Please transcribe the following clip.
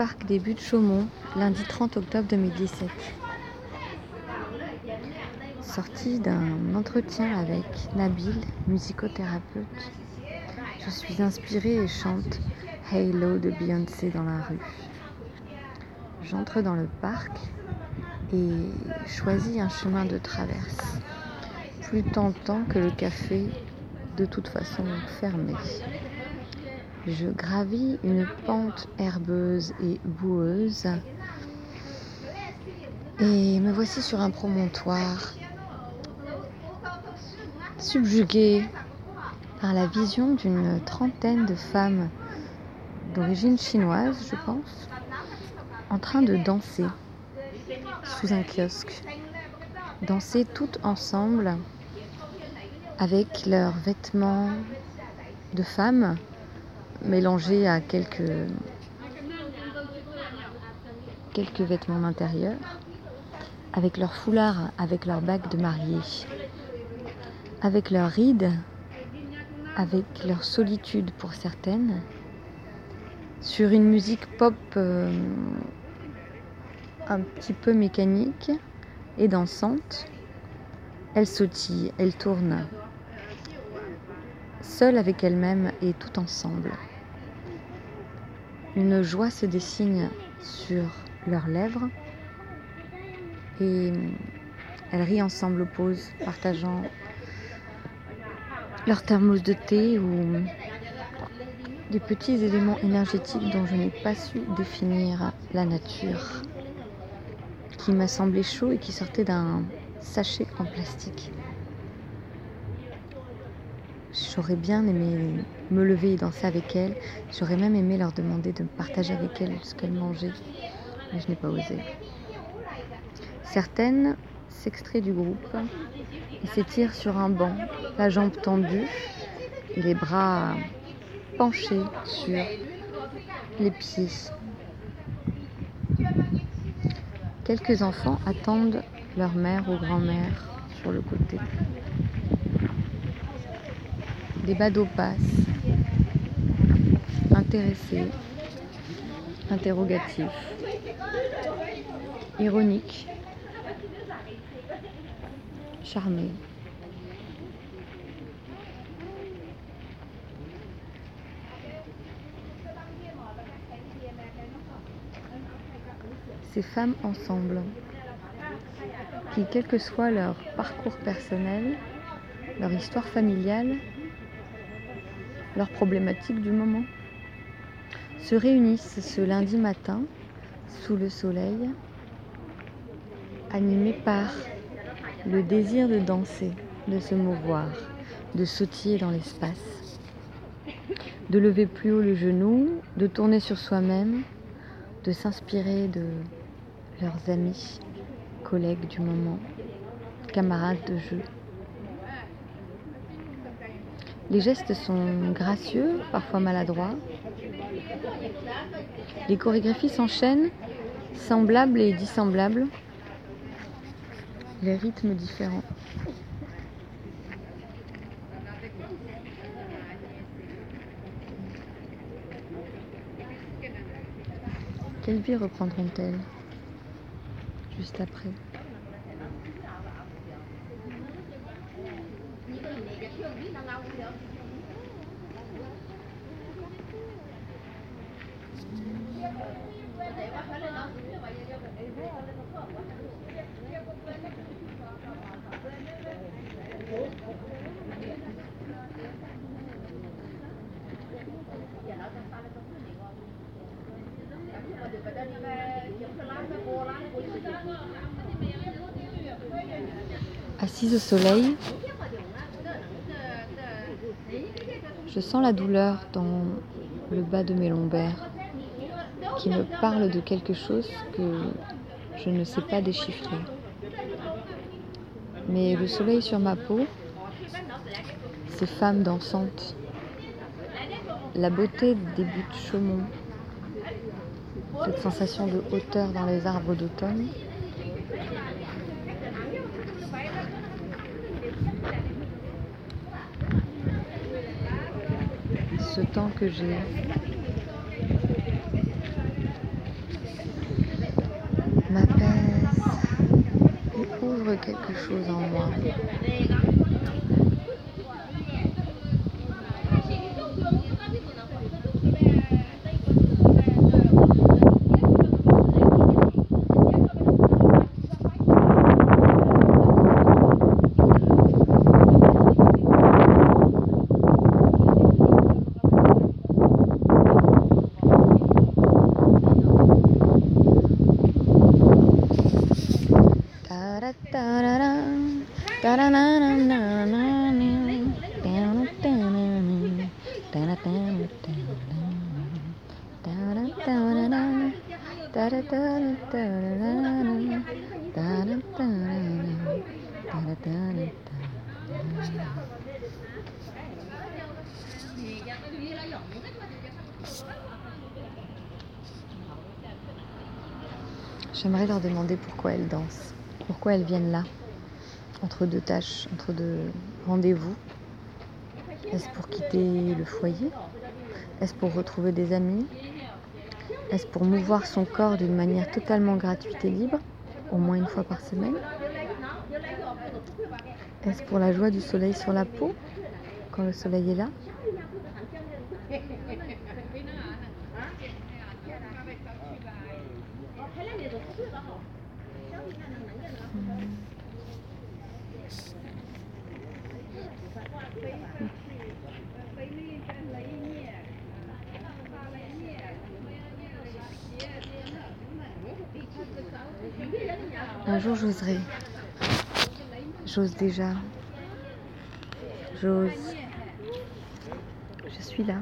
Parc des Buttes Chaumont, lundi 30 octobre 2017. Sortie d'un entretien avec Nabil, musicothérapeute, je suis inspirée et chante Halo de Beyoncé dans la rue. J'entre dans le parc et choisis un chemin de traverse, plus tentant que le café, de toute façon fermé. Je gravis une pente herbeuse et boueuse et me voici sur un promontoire subjugué par la vision d'une trentaine de femmes d'origine chinoise, je pense, en train de danser sous un kiosque. Danser toutes ensemble avec leurs vêtements de femmes mélangés à quelques, quelques vêtements d'intérieur, avec leurs foulards, avec leurs bagues de mariée, avec leurs rides, avec leur solitude pour certaines, sur une musique pop euh, un petit peu mécanique et dansante. Elle sautille, elle tourne, seule avec elle-même et tout ensemble. Une joie se dessine sur leurs lèvres et elles rient ensemble aux pauses, partageant leur thermos de thé ou des petits éléments énergétiques dont je n'ai pas su définir la nature, qui m'a semblé chaud et qui sortait d'un sachet en plastique. J'aurais bien aimé me lever et danser avec elles. J'aurais même aimé leur demander de partager avec elles ce qu'elles mangeaient, mais je n'ai pas osé. Certaines s'extraient du groupe et s'étirent sur un banc, la jambe tendue les bras penchés sur les pieds. Quelques enfants attendent leur mère ou grand-mère sur le côté. Des badauds passent, intéressés, interrogatifs, ironiques, charmés. Ces femmes ensemble, qui, quel que soit leur parcours personnel, leur histoire familiale, leurs problématiques du moment, se réunissent ce lundi matin sous le soleil, animés par le désir de danser, de se mouvoir, de sautiller dans l'espace, de lever plus haut le genou, de tourner sur soi-même, de s'inspirer de leurs amis, collègues du moment, camarades de jeu. Les gestes sont gracieux, parfois maladroits. Les chorégraphies s'enchaînent, semblables et dissemblables. Les rythmes différents. Quelle vie reprendront-elles juste après? Assise au soleil, je sens la douleur dans le bas de mes lombaires qui me parle de quelque chose que je ne sais pas déchiffrer. Mais le soleil sur ma peau, ces femmes dansantes, la beauté des buts de Chaumont, cette sensation de hauteur dans les arbres d'automne, ce temps que j'ai quelque chose en moi. J'aimerais leur demander pourquoi elles dansent, pourquoi elles viennent là, entre deux tâches, entre deux rendez-vous. Est-ce pour quitter le foyer? Est-ce pour retrouver des amis? Est-ce pour mouvoir son corps d'une manière totalement gratuite et libre, au moins une fois par semaine Est-ce pour la joie du soleil sur la peau, quand le soleil est là Un jour j'oserai. J'ose déjà. J'ose. Je suis là.